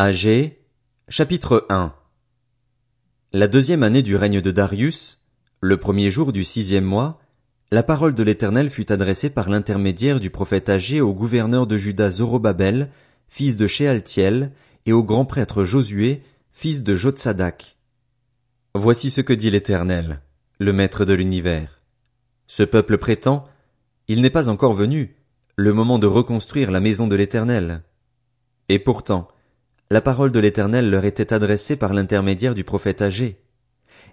Agé, chapitre 1 La deuxième année du règne de Darius, le premier jour du sixième mois, la parole de l'Éternel fut adressée par l'intermédiaire du prophète Agé au gouverneur de Juda Zorobabel, fils de Shealtiel, et au grand prêtre Josué, fils de Jotsadak. Voici ce que dit l'Éternel, le maître de l'univers. Ce peuple prétend, il n'est pas encore venu, le moment de reconstruire la maison de l'Éternel. Et pourtant, la parole de l'Éternel leur était adressée par l'intermédiaire du prophète âgé.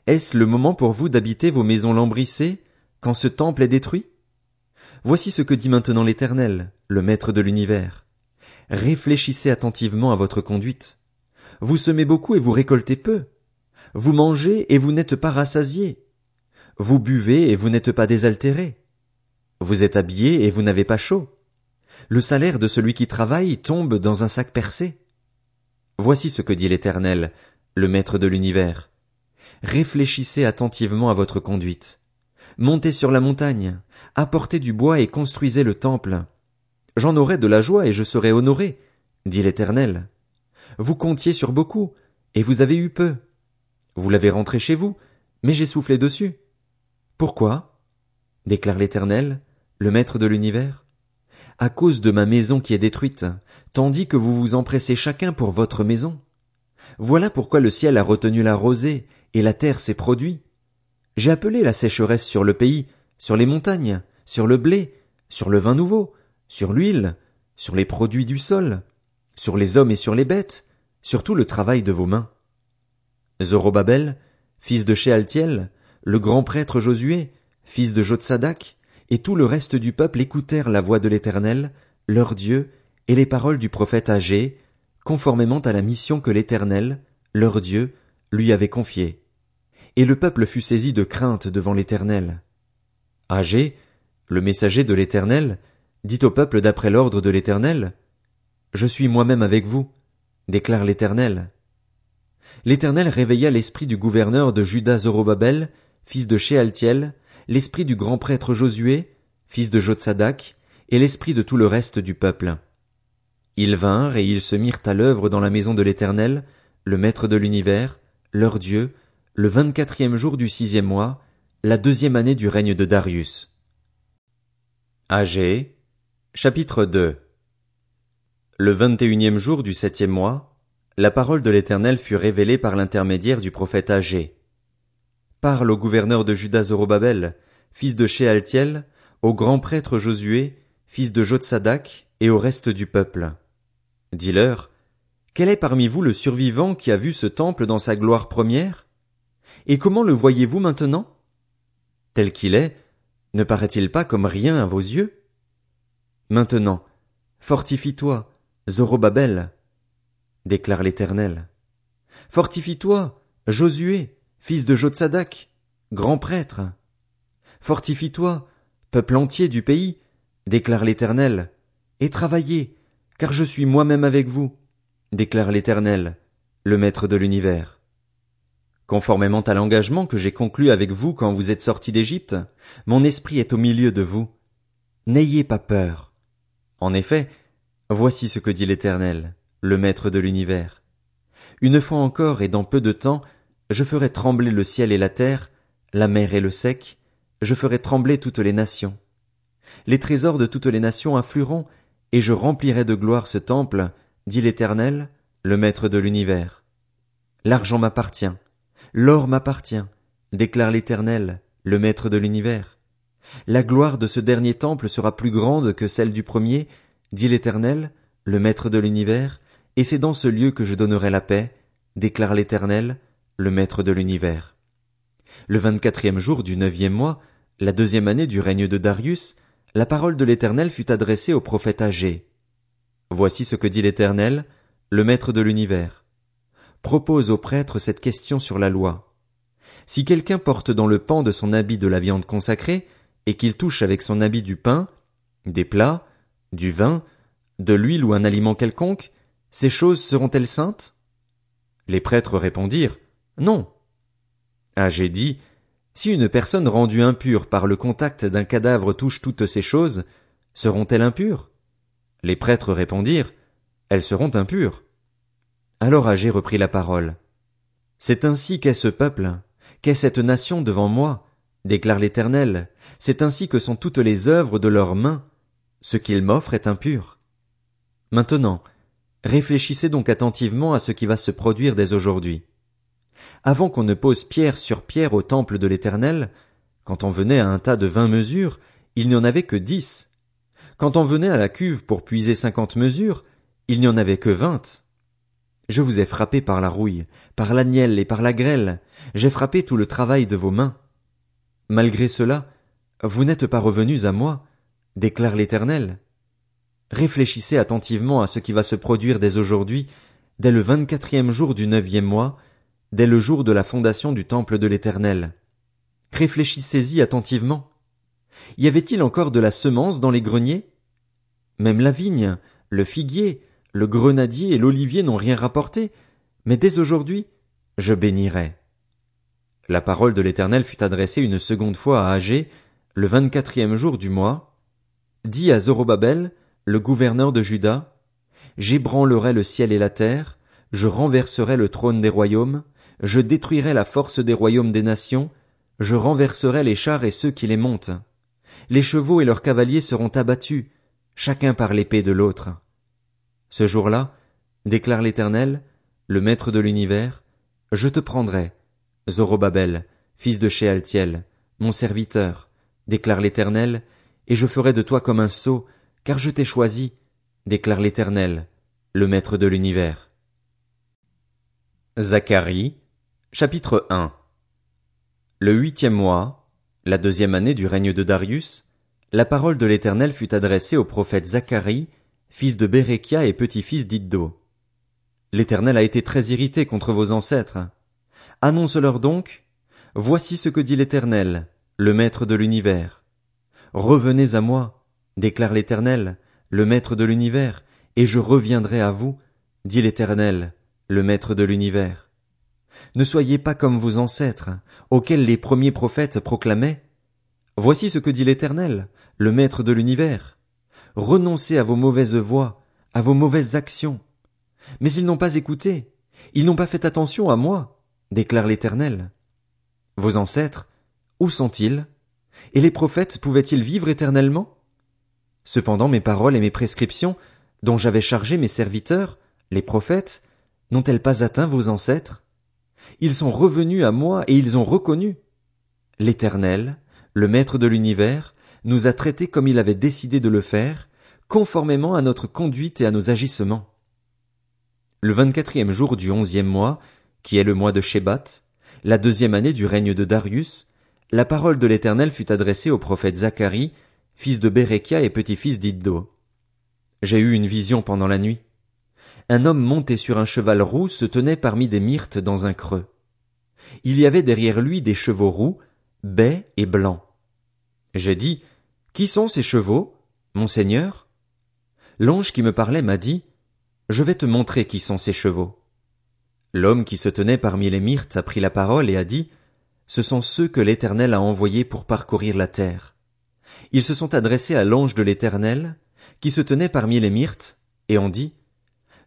Est-ce le moment pour vous d'habiter vos maisons lambrissées, quand ce temple est détruit? Voici ce que dit maintenant l'Éternel, le Maître de l'univers. Réfléchissez attentivement à votre conduite. Vous semez beaucoup et vous récoltez peu. Vous mangez et vous n'êtes pas rassasiés. Vous buvez et vous n'êtes pas désaltérés. Vous êtes habillés et vous n'avez pas chaud. Le salaire de celui qui travaille tombe dans un sac percé. Voici ce que dit l'Éternel, le Maître de l'univers. Réfléchissez attentivement à votre conduite. Montez sur la montagne, apportez du bois et construisez le temple. J'en aurai de la joie et je serai honoré, dit l'Éternel. Vous comptiez sur beaucoup, et vous avez eu peu. Vous l'avez rentré chez vous, mais j'ai soufflé dessus. Pourquoi? déclare l'Éternel, le Maître de l'univers? À cause de ma maison qui est détruite, tandis que vous vous empressez chacun pour votre maison. Voilà pourquoi le ciel a retenu la rosée, et la terre s'est produit. J'ai appelé la sécheresse sur le pays, sur les montagnes, sur le blé, sur le vin nouveau, sur l'huile, sur les produits du sol, sur les hommes et sur les bêtes, sur tout le travail de vos mains. Zorobabel, fils de Shealtiel, le grand prêtre Josué, fils de Jotsadak, et tout le reste du peuple écoutèrent la voix de l'Éternel, leur Dieu, et les paroles du prophète Agé, conformément à la mission que l'Éternel, leur Dieu, lui avait confiée. Et le peuple fut saisi de crainte devant l'Éternel. Agé, le messager de l'Éternel, dit au peuple d'après l'ordre de l'Éternel, Je suis moi-même avec vous, déclare l'Éternel. L'Éternel réveilla l'esprit du gouverneur de Juda Zorobabel, fils de Shealtiel, l'esprit du grand prêtre Josué, fils de Jotsadak, et l'esprit de tout le reste du peuple. Ils vinrent et ils se mirent à l'œuvre dans la maison de l'Éternel, le Maître de l'univers, leur Dieu, le vingt-quatrième jour du sixième mois, la deuxième année du règne de Darius. Agé, chapitre 2 Le vingt-et-unième jour du septième mois, la parole de l'Éternel fut révélée par l'intermédiaire du prophète Agé. Parle au gouverneur de Juda Zorobabel, fils de Shealtiel, au grand prêtre Josué, fils de Jotsadak, et au reste du peuple. Dis-leur, quel est parmi vous le survivant qui a vu ce temple dans sa gloire première? Et comment le voyez-vous maintenant? Tel qu'il est, ne paraît-il pas comme rien à vos yeux? Maintenant, fortifie-toi, Zorobabel, déclare l'Éternel. Fortifie-toi, Josué, fils de Jotsadak, grand prêtre. Fortifie-toi, peuple entier du pays, déclare l'Éternel, et travaillez, car je suis moi-même avec vous, déclare l'Éternel, le Maître de l'univers. Conformément à l'engagement que j'ai conclu avec vous quand vous êtes sortis d'Égypte, mon esprit est au milieu de vous. N'ayez pas peur. En effet, voici ce que dit l'Éternel, le Maître de l'univers. Une fois encore et dans peu de temps, je ferai trembler le ciel et la terre, la mer et le sec, je ferai trembler toutes les nations. Les trésors de toutes les nations afflueront, et je remplirai de gloire ce temple, dit l'Éternel, le Maître de l'univers. L'argent m'appartient, l'or m'appartient, déclare l'Éternel, le Maître de l'univers. La gloire de ce dernier temple sera plus grande que celle du premier, dit l'Éternel, le Maître de l'univers, et c'est dans ce lieu que je donnerai la paix, déclare l'Éternel, le maître de l'univers. Le vingt-quatrième jour du neuvième mois, la deuxième année du règne de Darius, la parole de l'Éternel fut adressée au prophète âgé. Voici ce que dit l'Éternel, le maître de l'univers. Propose au prêtre cette question sur la loi. Si quelqu'un porte dans le pan de son habit de la viande consacrée, et qu'il touche avec son habit du pain, des plats, du vin, de l'huile ou un aliment quelconque, ces choses seront-elles saintes? Les prêtres répondirent, non. J'ai dit, si une personne rendue impure par le contact d'un cadavre touche toutes ces choses, seront-elles impures? Les prêtres répondirent, elles seront impures. Alors Agé reprit la parole. C'est ainsi qu'est ce peuple, qu'est cette nation devant moi, déclare l'Éternel, c'est ainsi que sont toutes les œuvres de leurs mains, ce qu'ils m'offrent est impur. Maintenant, réfléchissez donc attentivement à ce qui va se produire dès aujourd'hui. Avant qu'on ne pose pierre sur pierre au temple de l'Éternel, quand on venait à un tas de vingt mesures, il n'y en avait que dix. Quand on venait à la cuve pour puiser cinquante mesures, il n'y en avait que vingt. Je vous ai frappé par la rouille, par l'agnelle et par la grêle, j'ai frappé tout le travail de vos mains. Malgré cela, vous n'êtes pas revenus à moi, déclare l'Éternel. Réfléchissez attentivement à ce qui va se produire dès aujourd'hui, dès le vingt-quatrième jour du neuvième mois, dès le jour de la fondation du temple de l'Éternel. Réfléchissez-y attentivement. Y avait-il encore de la semence dans les greniers? Même la vigne, le figuier, le grenadier et l'olivier n'ont rien rapporté, mais dès aujourd'hui, je bénirai. La parole de l'Éternel fut adressée une seconde fois à Agé, le vingt-quatrième jour du mois. Dit à Zorobabel, le gouverneur de Juda, J'ébranlerai le ciel et la terre, je renverserai le trône des royaumes, je détruirai la force des royaumes des nations, je renverserai les chars et ceux qui les montent. Les chevaux et leurs cavaliers seront abattus, chacun par l'épée de l'autre. Ce jour-là, déclare l'Éternel, le Maître de l'univers, je te prendrai, Zorobabel, fils de Shealtiel, mon serviteur, déclare l'Éternel, et je ferai de toi comme un sceau, car je t'ai choisi, déclare l'Éternel, le Maître de l'univers. Zacharie, chapitre 1 Le huitième mois, la deuxième année du règne de Darius, la parole de l'Éternel fut adressée au prophète Zacharie, fils de Bérekia et petit-fils d'Iddo. L'Éternel a été très irrité contre vos ancêtres. Annonce-leur donc, Voici ce que dit l'Éternel, le Maître de l'univers. Revenez à moi, déclare l'Éternel, le Maître de l'univers, et je reviendrai à vous, dit l'Éternel, le Maître de l'univers. Ne soyez pas comme vos ancêtres, auxquels les premiers prophètes proclamaient. Voici ce que dit l'Éternel, le Maître de l'univers. Renoncez à vos mauvaises voies, à vos mauvaises actions. Mais ils n'ont pas écouté, ils n'ont pas fait attention à moi, déclare l'Éternel. Vos ancêtres, où sont-ils? Et les prophètes pouvaient-ils vivre éternellement? Cependant mes paroles et mes prescriptions, dont j'avais chargé mes serviteurs, les prophètes, n'ont-elles pas atteint vos ancêtres? Ils sont revenus à moi et ils ont reconnu. L'Éternel, le Maître de l'univers, nous a traités comme il avait décidé de le faire, conformément à notre conduite et à nos agissements. Le vingt-quatrième jour du onzième mois, qui est le mois de Shebat, la deuxième année du règne de Darius, la parole de l'Éternel fut adressée au prophète Zacharie, fils de Bérekia et petit-fils d'Iddo. J'ai eu une vision pendant la nuit. Un homme monté sur un cheval roux se tenait parmi des myrtes dans un creux. Il y avait derrière lui des chevaux roux, bais et blancs. J'ai dit, qui sont ces chevaux, monseigneur? L'ange qui me parlait m'a dit, Je vais te montrer qui sont ces chevaux. L'homme qui se tenait parmi les myrtes a pris la parole et a dit, Ce sont ceux que l'Éternel a envoyés pour parcourir la terre. Ils se sont adressés à l'ange de l'Éternel, qui se tenait parmi les myrtes, et ont dit,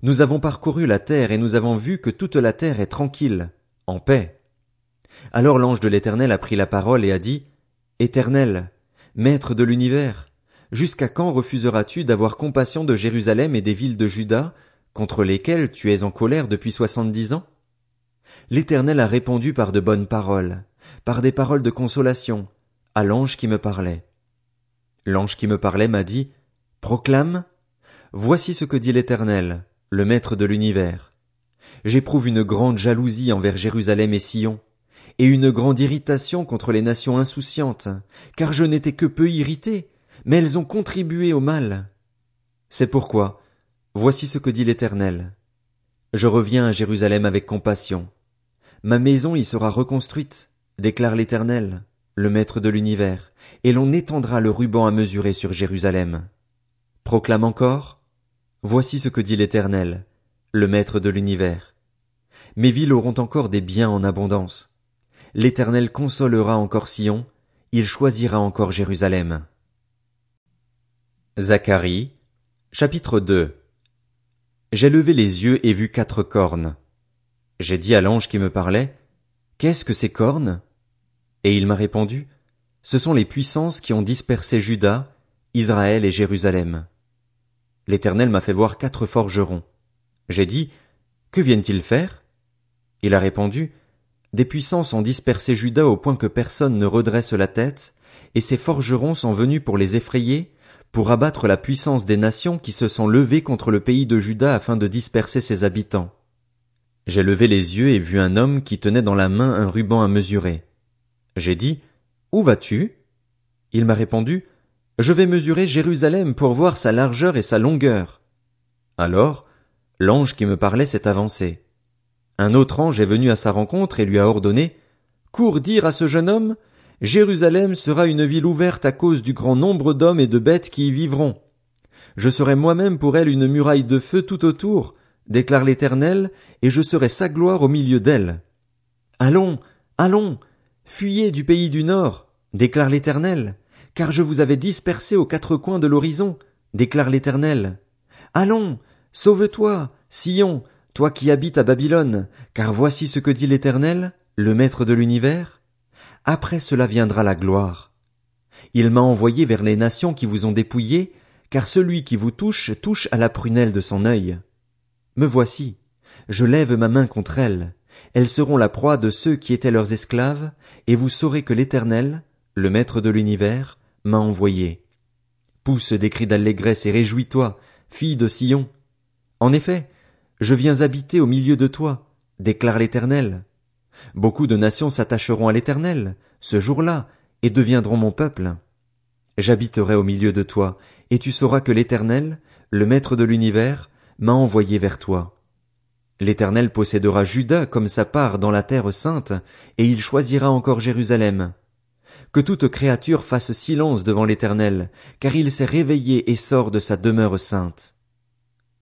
Nous avons parcouru la terre et nous avons vu que toute la terre est tranquille, en paix. Alors l'ange de l'Éternel a pris la parole et a dit, Éternel, Maître de l'univers, jusqu'à quand refuseras-tu d'avoir compassion de Jérusalem et des villes de Juda, contre lesquelles tu es en colère depuis soixante-dix ans? L'Éternel a répondu par de bonnes paroles, par des paroles de consolation, à l'ange qui me parlait. L'ange qui me parlait m'a dit, Proclame, voici ce que dit l'Éternel, le Maître de l'univers. J'éprouve une grande jalousie envers Jérusalem et Sion, et une grande irritation contre les nations insouciantes, car je n'étais que peu irrité, mais elles ont contribué au mal. C'est pourquoi, voici ce que dit l'Éternel. Je reviens à Jérusalem avec compassion. Ma maison y sera reconstruite, déclare l'Éternel, le Maître de l'univers, et l'on étendra le ruban à mesurer sur Jérusalem. Proclame encore, voici ce que dit l'Éternel, le Maître de l'univers. Mes villes auront encore des biens en abondance. L'Éternel consolera encore Sion, il choisira encore Jérusalem. Zacharie, chapitre 2 J'ai levé les yeux et vu quatre cornes. J'ai dit à l'ange qui me parlait, Qu'est-ce que ces cornes? Et il m'a répondu, Ce sont les puissances qui ont dispersé Juda, Israël et Jérusalem. L'Éternel m'a fait voir quatre forgerons. J'ai dit, Que viennent-ils faire? Il a répondu, Des puissances ont dispersé Juda au point que personne ne redresse la tête, et ces forgerons sont venus pour les effrayer, pour abattre la puissance des nations qui se sont levées contre le pays de Juda afin de disperser ses habitants. J'ai levé les yeux et vu un homme qui tenait dans la main un ruban à mesurer. J'ai dit, Où vas-tu? Il m'a répondu, Je vais mesurer Jérusalem pour voir sa largeur et sa longueur. Alors, l'ange qui me parlait s'est avancé. Un autre ange est venu à sa rencontre et lui a ordonné, Cours dire à ce jeune homme, Jérusalem sera une ville ouverte à cause du grand nombre d'hommes et de bêtes qui y vivront. Je serai moi-même pour elle une muraille de feu tout autour, déclare l'Éternel, et je serai sa gloire au milieu d'elle. Allons, allons, fuyez du pays du Nord, déclare l'Éternel, car je vous avais dispersé aux quatre coins de l'horizon, déclare l'Éternel. Allons, sauve-toi, Sion, toi qui habites à Babylone, car voici ce que dit l'Éternel, le Maître de l'univers. Après cela viendra la gloire. Il m'a envoyé vers les nations qui vous ont dépouillé, car celui qui vous touche touche à la prunelle de son œil. Me voici, je lève ma main contre elles, elles seront la proie de ceux qui étaient leurs esclaves, et vous saurez que l'Éternel, le Maître de l'univers, m'a envoyé. Pousse des cris d'allégresse et réjouis-toi, fille de Sion. En effet, je viens habiter au milieu de toi, déclare l'Éternel. Beaucoup de nations s'attacheront à l'Éternel, ce jour-là, et deviendront mon peuple. J'habiterai au milieu de toi, et tu sauras que l'Éternel, le Maître de l'univers, m'a envoyé vers toi. L'Éternel possédera Juda comme sa part dans la terre sainte, et il choisira encore Jérusalem. Que toute créature fasse silence devant l'Éternel, car il s'est réveillé et sort de sa demeure sainte.